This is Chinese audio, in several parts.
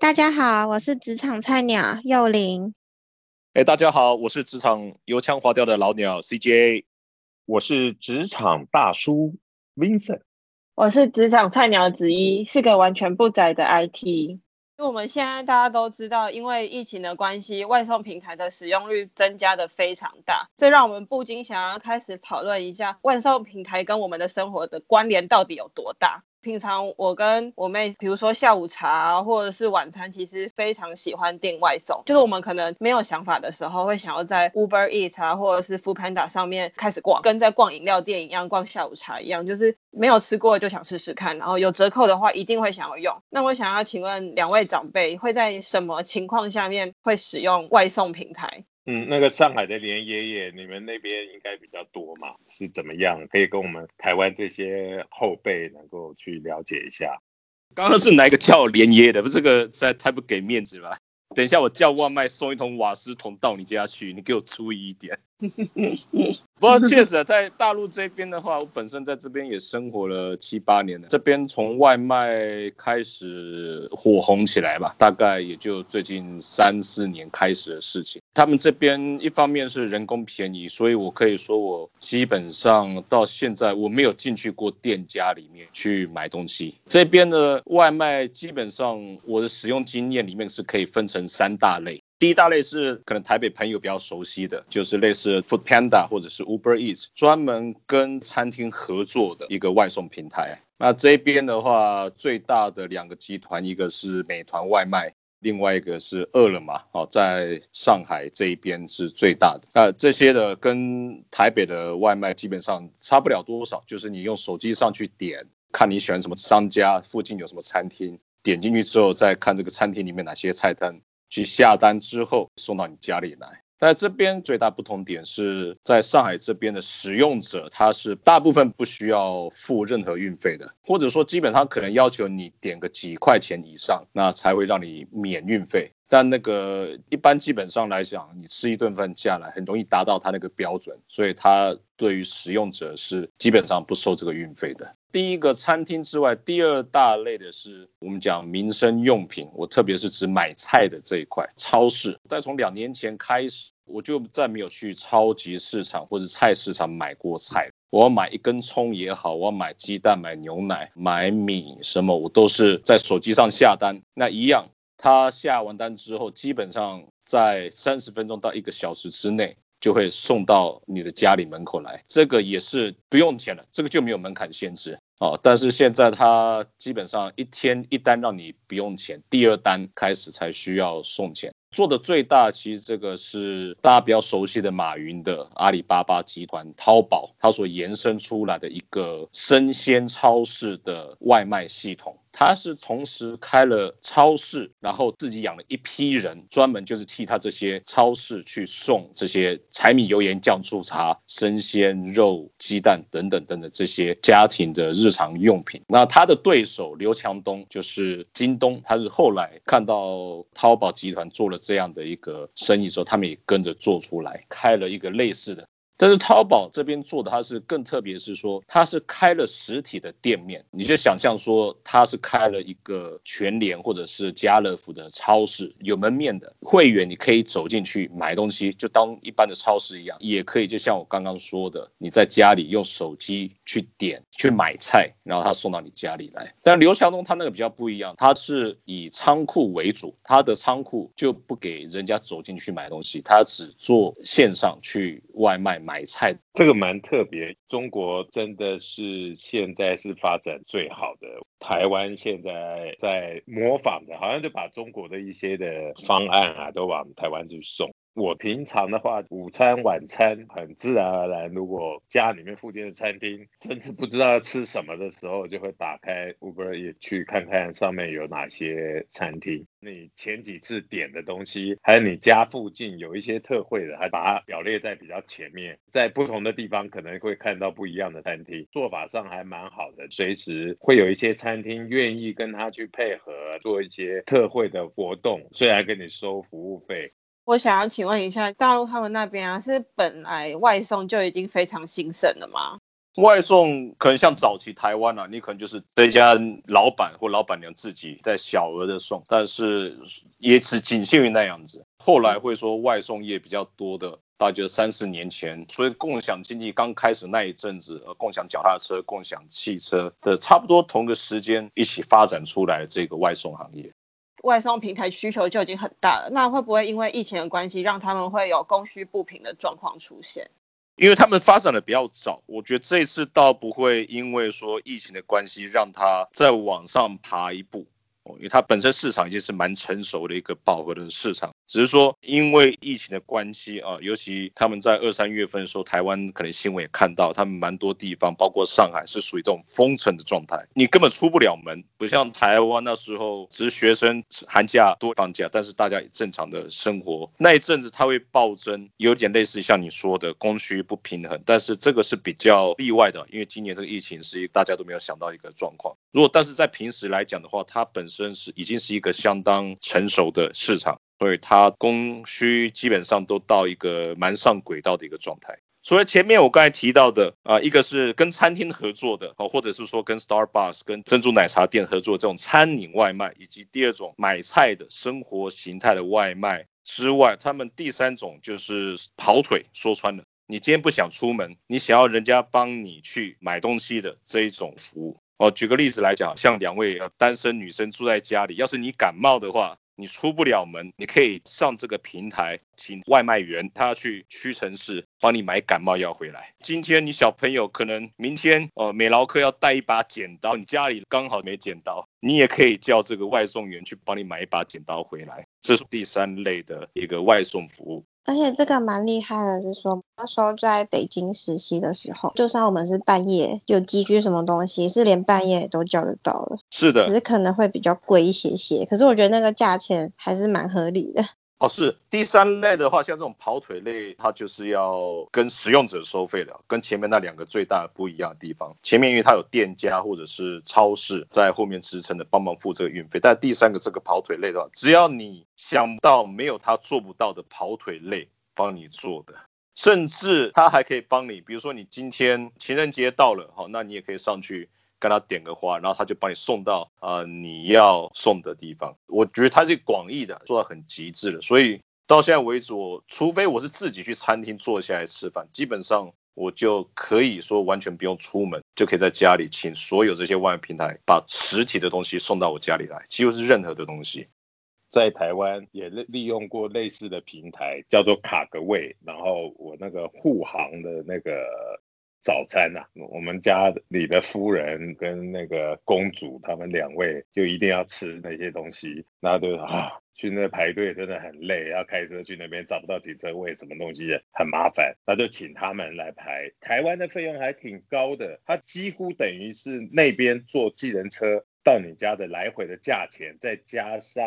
大家好，我是职场菜鸟幼玲。哎，大家好，我是职场油腔滑调的老鸟 CJ。我是职场大叔 Vincent。我是职场菜鸟子一，是个完全不宅的 IT。因为我们现在大家都知道，因为疫情的关系，外送平台的使用率增加的非常大，这让我们不禁想要开始讨论一下，外送平台跟我们的生活的关联到底有多大。平常我跟我妹，比如说下午茶或者是晚餐，其实非常喜欢订外送。就是我们可能没有想法的时候，会想要在 Uber Eat 啊，或者是 Food Panda 上面开始逛，跟在逛饮料店一样，逛下午茶一样，就是没有吃过就想试试看，然后有折扣的话一定会想要用。那我想要请问两位长辈，会在什么情况下面会使用外送平台？嗯，那个上海的连爷爷，你们那边应该比较多嘛？是怎么样？可以跟我们台湾这些后辈能够去了解一下。刚刚是哪个叫连爷的？不，这个在太不给面子了。等一下我叫外卖送一桶瓦斯桶到你家去，你给我注意一点。不过确实，在大陆这边的话，我本身在这边也生活了七八年了。这边从外卖开始火红起来吧，大概也就最近三四年开始的事情。他们这边一方面是人工便宜，所以我可以说我基本上到现在我没有进去过店家里面去买东西。这边的外卖基本上我的使用经验里面是可以分成三大类。第一大类是可能台北朋友比较熟悉的，就是类似 Food Panda 或者是 Uber Eats，专门跟餐厅合作的一个外送平台。那这边的话，最大的两个集团，一个是美团外卖，另外一个是饿了么。哦，在上海这一边是最大的。那这些的跟台北的外卖基本上差不了多少，就是你用手机上去点，看你喜欢什么商家，附近有什么餐厅，点进去之后再看这个餐厅里面哪些菜单。去下单之后送到你家里来，但这边最大不同点是在上海这边的使用者，他是大部分不需要付任何运费的，或者说基本上可能要求你点个几块钱以上，那才会让你免运费。但那个一般基本上来讲，你吃一顿饭下来很容易达到他那个标准，所以他对于使用者是基本上不收这个运费的。第一个餐厅之外，第二大类的是我们讲民生用品，我特别是指买菜的这一块，超市。但从两年前开始，我就再没有去超级市场或者菜市场买过菜。我要买一根葱也好，我要买鸡蛋、买牛奶、买米什么，我都是在手机上下单，那一样。他下完单之后，基本上在三十分钟到一个小时之内就会送到你的家里门口来，这个也是不用钱的，这个就没有门槛限制啊。但是现在他基本上一天一单让你不用钱，第二单开始才需要送钱。做的最大，其实这个是大家比较熟悉的马云的阿里巴巴集团淘宝，它所延伸出来的一个生鲜超市的外卖系统。他是同时开了超市，然后自己养了一批人，专门就是替他这些超市去送这些柴米油盐酱醋茶、生鲜肉、鸡蛋等等等等这些家庭的日常用品。那他的对手刘强东就是京东，他是后来看到淘宝集团做了这样的一个生意之后，他们也跟着做出来，开了一个类似的。但是淘宝这边做的，它是更特别，是说它是开了实体的店面，你就想象说它是开了一个全联或者是家乐福的超市，有门面的会员，你可以走进去买东西，就当一般的超市一样，也可以就像我刚刚说的，你在家里用手机去点去买菜，然后他送到你家里来。但刘强东他那个比较不一样，他是以仓库为主，他的仓库就不给人家走进去买东西，他只做线上去外卖。买菜这个蛮特别，中国真的是现在是发展最好的，台湾现在在模仿的，好像就把中国的一些的方案啊，都往台湾去送。我平常的话，午餐、晚餐很自然而然。如果家里面附近的餐厅甚至不知道吃什么的时候，就会打开 Uber 也去看看上面有哪些餐厅。你前几次点的东西，还有你家附近有一些特惠的，还把它表列在比较前面。在不同的地方可能会看到不一样的餐厅，做法上还蛮好的。随时会有一些餐厅愿意跟他去配合做一些特惠的活动，虽然跟你收服务费。我想要请问一下，大陆他们那边啊，是本来外送就已经非常兴盛了吗？外送可能像早期台湾啊，你可能就是这家老板或老板娘自己在小额的送，但是也只仅限于那样子。后来会说外送业比较多的，大概就三四年前，所以共享经济刚开始那一阵子，呃，共享脚踏车、共享汽车的差不多同个时间一起发展出来这个外送行业。外送平台需求就已经很大了，那会不会因为疫情的关系，让他们会有供需不平的状况出现？因为他们发展的比较早，我觉得这次倒不会因为说疫情的关系，让他再往上爬一步。因为它本身市场已经是蛮成熟的一个饱和的市场，只是说因为疫情的关系啊，尤其他们在二三月份的时候，台湾可能新闻也看到，他们蛮多地方，包括上海是属于这种封城的状态，你根本出不了门，不像台湾那时候，只是学生寒假多放假，但是大家正常的生活，那一阵子它会暴增，有点类似像你说的供需不平衡，但是这个是比较例外的，因为今年这个疫情是大家都没有想到一个状况，如果但是在平时来讲的话，它本身。真是已经是一个相当成熟的市场，所以它供需基本上都到一个蛮上轨道的一个状态。所以前面我刚才提到的啊，一个是跟餐厅合作的哦，或者是说跟 Starbucks、跟珍珠奶茶店合作这种餐饮外卖，以及第二种买菜的生活形态的外卖之外，他们第三种就是跑腿。说穿了，你今天不想出门，你想要人家帮你去买东西的这一种服务。哦，举个例子来讲，像两位单身女生住在家里，要是你感冒的话，你出不了门，你可以上这个平台，请外卖员他去屈臣氏帮你买感冒药回来。今天你小朋友可能明天呃美劳课要带一把剪刀，你家里刚好没剪刀，你也可以叫这个外送员去帮你买一把剪刀回来。这是第三类的一个外送服务。而且这个蛮厉害的，是说那时候在北京实习的时候，就算我们是半夜有寄居什么东西，是连半夜都叫得到了。是的，只是可能会比较贵一些些，可是我觉得那个价钱还是蛮合理的。哦，是第三类的话，像这种跑腿类，它就是要跟使用者收费的，跟前面那两个最大的不一样的地方。前面因为它有店家或者是超市在后面支撑的，帮忙付这个运费。但第三个这个跑腿类的话，只要你想到没有他做不到的跑腿类帮你做的，甚至他还可以帮你，比如说你今天情人节到了，好，那你也可以上去。跟他点个花，然后他就帮你送到啊你要送的地方。我觉得他是广义的，做到很极致的。所以到现在为止，我除非我是自己去餐厅坐下来吃饭，基本上我就可以说完全不用出门，就可以在家里请所有这些外卖平台把实体的东西送到我家里来，几乎是任何的东西。在台湾也利利用过类似的平台，叫做卡个位，然后我那个护航的那个。早餐呐，我们家里的夫人跟那个公主，他们两位就一定要吃那些东西，那就啊，去那排队真的很累，要开车去那边找不到停车位，什么东西很麻烦，那就请他们来排。台湾的费用还挺高的，它几乎等于是那边坐计程车到你家的来回的价钱，再加上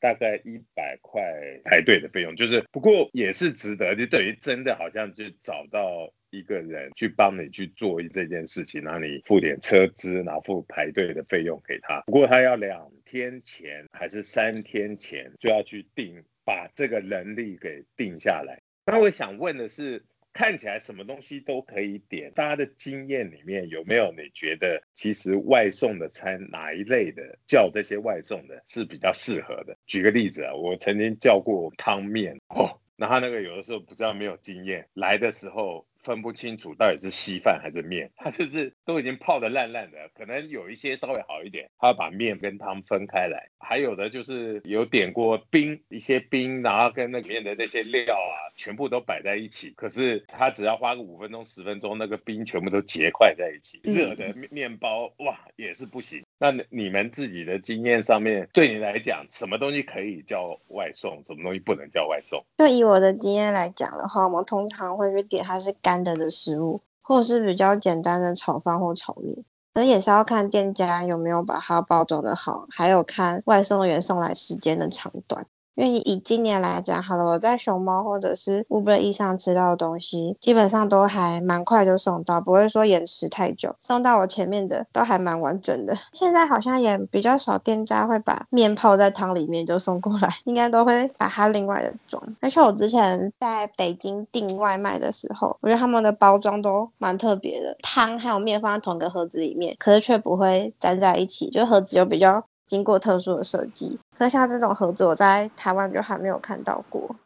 大概一百块排队的费用，就是不过也是值得，就等于真的好像就找到。一个人去帮你去做这件事情，然后你付点车资，然后付排队的费用给他。不过他要两天前还是三天前就要去定，把这个人力给定下来。那我想问的是，看起来什么东西都可以点，大家的经验里面有没有你觉得其实外送的餐哪一类的叫这些外送的是比较适合的？举个例子啊，我曾经叫过汤面哦，那他那个有的时候不知道没有经验，来的时候。分不清楚到底是稀饭还是面，它就是都已经泡的烂烂的，可能有一些稍微好一点，它把面跟汤分开来，还有的就是有点过冰，一些冰，然后跟那里面的那些料啊，全部都摆在一起，可是它只要花个五分钟十分钟，那个冰全部都结块在一起，热的面面包哇也是不行。那你们自己的经验上面，对你来讲，什么东西可以叫外送，什么东西不能叫外送？就以我的经验来讲的话，我们通常会去点它是干的的食物，或是比较简单的炒饭或炒面。那也是要看店家有没有把它包装的好，还有看外送员送来时间的长短。因为以今年来讲，好了，我在熊猫或者是 Uber E 上吃到的东西，基本上都还蛮快就送到，不会说延迟太久。送到我前面的都还蛮完整的。现在好像也比较少店家会把面泡在汤里面就送过来，应该都会把它另外的装。而且我之前在北京订外卖的时候，我觉得他们的包装都蛮特别的，汤还有面放在同一个盒子里面，可是却不会粘在一起，就盒子有比较。经过特殊的设计，所以像这种盒子，我在台湾就还没有看到过。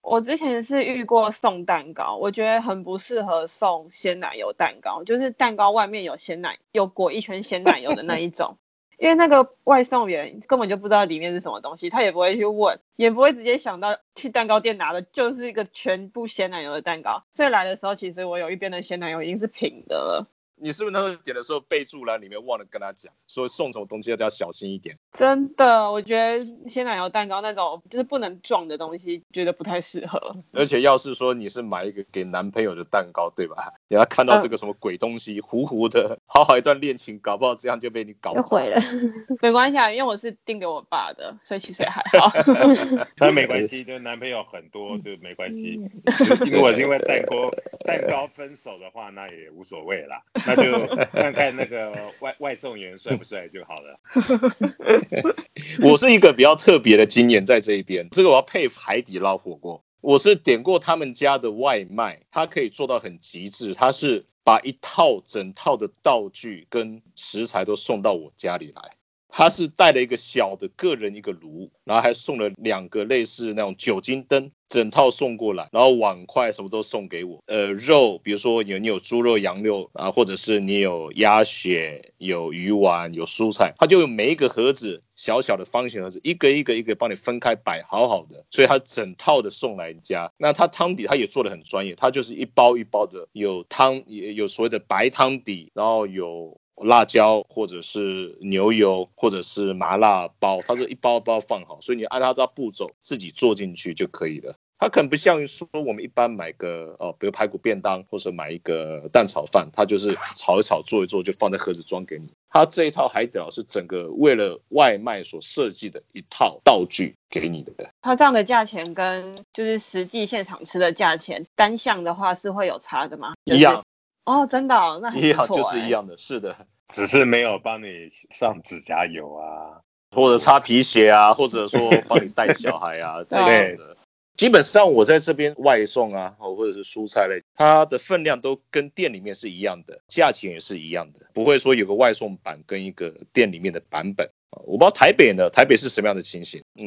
我之前是遇过送蛋糕，我觉得很不适合送鲜奶油蛋糕，就是蛋糕外面有鲜奶，有裹一圈鲜奶油的那一种。因为那个外送员根本就不知道里面是什么东西，他也不会去问，也不会直接想到去蛋糕店拿的就是一个全部鲜奶油的蛋糕。所以来的时候，其实我有一边的鲜奶油已经是平的了。你是不是那时候点的时候备注栏里面忘了跟他讲，说送什么东西要要小心一点？真的，我觉得鲜奶油蛋糕那种就是不能撞的东西，觉得不太适合。而且要是说你是买一个给男朋友的蛋糕，对吧？你要看到这个什么鬼东西，糊糊的，好好一段恋情，搞不好这样就被你搞毁了。没关系啊，因为我是订给我爸的，所以其实也还好。那没关系，就男朋友很多就没关系。如果因为 蛋糕蛋糕分手的话，那也无所谓啦。那就 看看那个外外送员帅不帅就好了。我是一个比较特别的经验在这一边，这个我要佩服海底捞火锅。我是点过他们家的外卖，它可以做到很极致，它是把一套整套的道具跟食材都送到我家里来。他是带了一个小的个人一个炉，然后还送了两个类似那种酒精灯，整套送过来，然后碗筷什么都送给我。呃，肉，比如说有你有猪肉、羊肉啊，或者是你有鸭血、有鱼丸、有蔬菜，他就每一个盒子小小的方形盒子，一个一个一个帮你分开摆好好的，所以他整套的送来家。那他汤底他也做的很专业，他就是一包一包的有汤，也有所谓的白汤底，然后有。辣椒或者是牛油或者是麻辣包，它是一包一包放好，所以你按照这步骤自己做进去就可以了。它可能不像于说我们一般买个哦，比如排骨便当或者买一个蛋炒饭，它就是炒一炒做一做就放在盒子装给你。它这一套海底捞是整个为了外卖所设计的一套道具给你的。它这样的价钱跟就是实际现场吃的价钱单项的话是会有差的吗？一样。哦，真的，哦那一样就是一样的，是的，只是没有帮你上指甲油啊，或者擦皮鞋啊，或者说帮你带小孩啊 这类的。基本上我在这边外送啊，或者是蔬菜类，它的分量都跟店里面是一样的，价钱也是一样的，不会说有个外送版跟一个店里面的版本。我不知道台北呢，台北是什么样的情形？在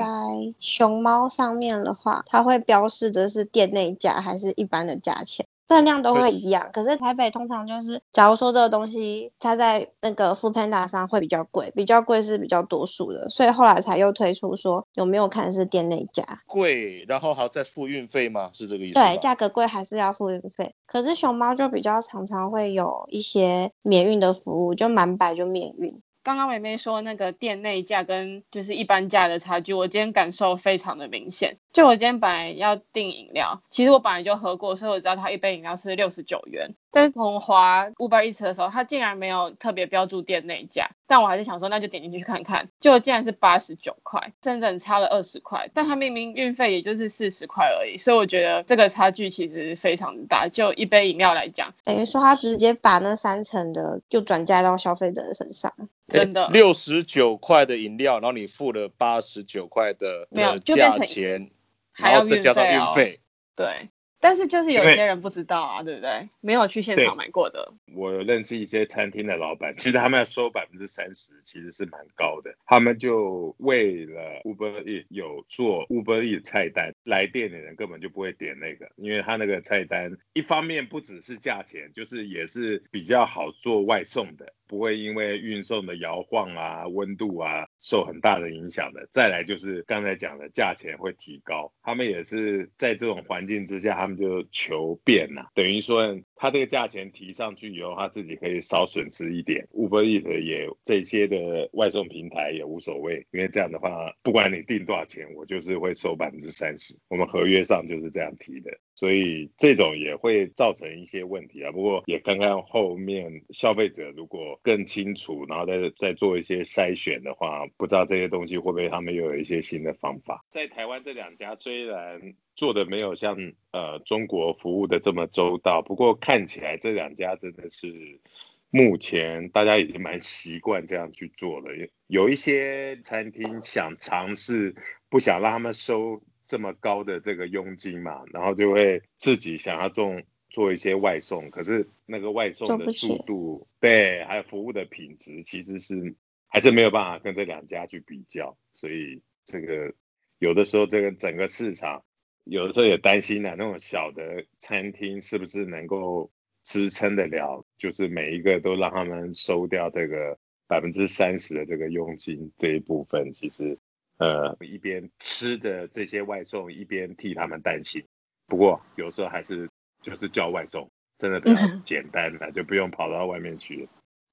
熊猫上面的话，它会标示的是店内价还是一般的价钱？分量都会一样，可是台北通常就是，假如说这个东西它在那个 Food Panda 上会比较贵，比较贵是比较多数的，所以后来才又推出说有没有看是店内价贵，然后还要再付运费吗？是这个意思？对，价格贵还是要付运费。可是熊猫就比较常常会有一些免运的服务，就满百就免运。刚刚美妹说那个店内价跟就是一般价的差距，我今天感受非常的明显。就我今天本来要订饮料，其实我本来就喝过，所以我知道它一杯饮料是六十九元。但是从华 Uber Eats 的时候，它竟然没有特别标注店内价，但我还是想说，那就点进去看看，就竟然是八十九块，整整差了二十块。但它明明运费也就是四十块而已，所以我觉得这个差距其实非常大。就一杯饮料来讲，等于说它直接把那三成的就转嫁到消费者的身上，真的。六十九块的饮料，然后你付了八十九块的价钱。然后再加上运费，对，但是就是有些人不知道啊，对不对？没有去现场买过的。我有认识一些餐厅的老板，其实他们要收百分之三十，其实是蛮高的。他们就为了 Uber E 有做 Uber E 菜单，来店的人根本就不会点那个，因为他那个菜单一方面不只是价钱，就是也是比较好做外送的。不会因为运送的摇晃啊、温度啊受很大的影响的。再来就是刚才讲的价钱会提高，他们也是在这种环境之下，他们就求变呐。等于说他这个价钱提上去以后，他自己可以少损失一点。Uber Eats 也这些的外送平台也无所谓，因为这样的话，不管你定多少钱，我就是会收百分之三十。我们合约上就是这样提的，所以这种也会造成一些问题啊。不过也看看后面消费者如果更清楚，然后再再做一些筛选的话，不知道这些东西会不会他们又有一些新的方法。在台湾这两家虽然做的没有像呃中国服务的这么周到，不过看起来这两家真的是目前大家已经蛮习惯这样去做了。有一些餐厅想尝试，不想让他们收这么高的这个佣金嘛，然后就会自己想要做做一些外送，可是那个外送的速度，对，还有服务的品质，其实是还是没有办法跟这两家去比较，所以这个有的时候这个整个市场。有的时候也担心呢，那种小的餐厅是不是能够支撑得了？就是每一个都让他们收掉这个百分之三十的这个佣金这一部分，其实呃一边吃着这些外送，一边替他们担心。不过有时候还是就是叫外送，真的比较简单的，就不用跑到外面去。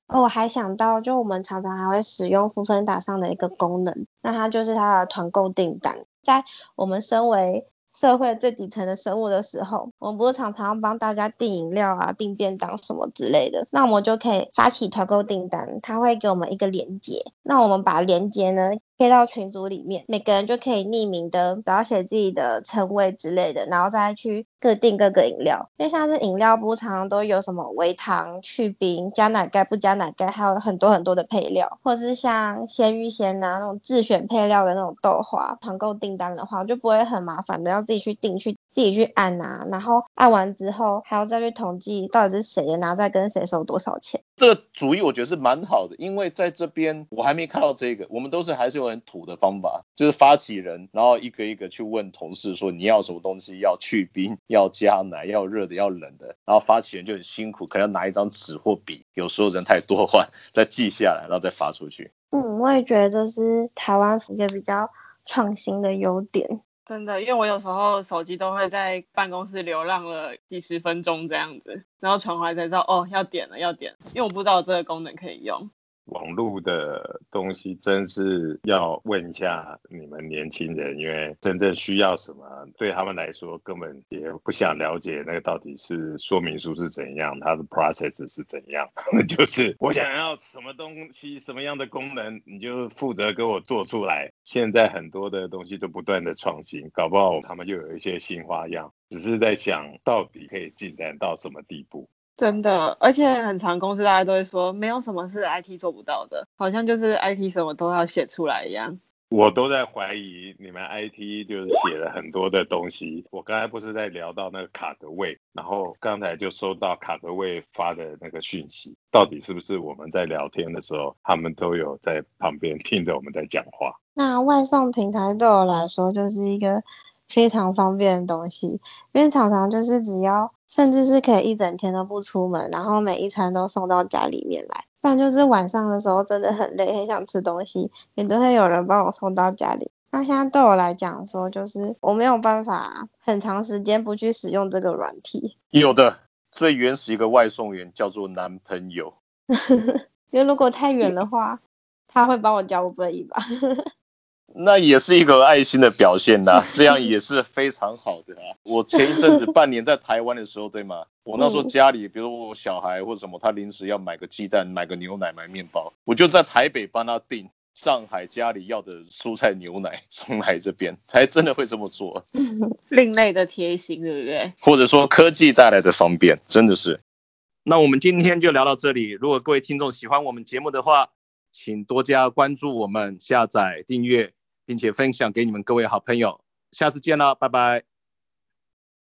哦，我还想到，就我们常常还会使用福分打上的一个功能，那它就是它的团购订单，在我们身为社会最底层的生物的时候，我们不是常常帮大家订饮料啊、订便当什么之类的，那我们就可以发起团购订单，它会给我们一个链接，那我们把链接呢。贴到群组里面，每个人就可以匿名的，然后写自己的称谓之类的，然后再去各订各个饮料。因为像是饮料不常常都有什么微糖、去冰、加奶盖不加奶盖，还有很多很多的配料，或是像鲜芋仙啊那种自选配料的那种豆花，团购订单的话就不会很麻烦的，要自己去订去。自己去按啊，然后按完之后还要再去统计到底是谁的，然后再跟谁收多少钱。这个主意我觉得是蛮好的，因为在这边我还没看到这个，我们都是还是有很土的方法，就是发起人，然后一个一个去问同事说你要什么东西，要去冰，要加奶，要热的，要冷的，然后发起人就很辛苦，可能要拿一张纸或笔，有时候人太多的话再记下来，然后再发出去。嗯，我也觉得这是台湾一个比较创新的优点。真的，因为我有时候手机都会在办公室流浪了几十分钟这样子，然后传回来才知道哦要点了要点，因为我不知道这个功能可以用。网络的东西真是要问一下你们年轻人，因为真正需要什么，对他们来说根本也不想了解那个到底是说明书是怎样，它的 process 是怎样。就是我想要什么东西，什么样的功能，你就负责给我做出来。现在很多的东西都不断的创新，搞不好他们又有一些新花样，只是在想到底可以进展到什么地步。真的，而且很长公司大家都会说，没有什么是 IT 做不到的，好像就是 IT 什么都要写出来一样。我都在怀疑你们 IT 就是写了很多的东西。我刚才不是在聊到那个卡格位，然后刚才就收到卡格位发的那个讯息，到底是不是我们在聊天的时候，他们都有在旁边听着我们在讲话？那外送平台对我来说就是一个。非常方便的东西，因为常常就是只要，甚至是可以一整天都不出门，然后每一餐都送到家里面来。不然就是晚上的时候真的很累，很想吃东西，也都会有人帮我送到家里。那现在对我来讲说，就是我没有办法很长时间不去使用这个软体。有的，最原始一个外送员叫做男朋友。因为如果太远的话，他会帮我交五百一吧。那也是一个爱心的表现呐，这样也是非常好的啊。我前一阵子半年在台湾的时候，对吗？我那时候家里，比如我小孩或者什么，他临时要买个鸡蛋、买个牛奶、买面包，我就在台北帮他订上海家里要的蔬菜、牛奶 送来这边，才真的会这么做。另类的贴心，对不对？或者说科技带来的方便，真的是。那我们今天就聊到这里。如果各位听众喜欢我们节目的话，请多加关注我们，下载订阅。并且分享给你们各位好朋友，下次见了，拜拜。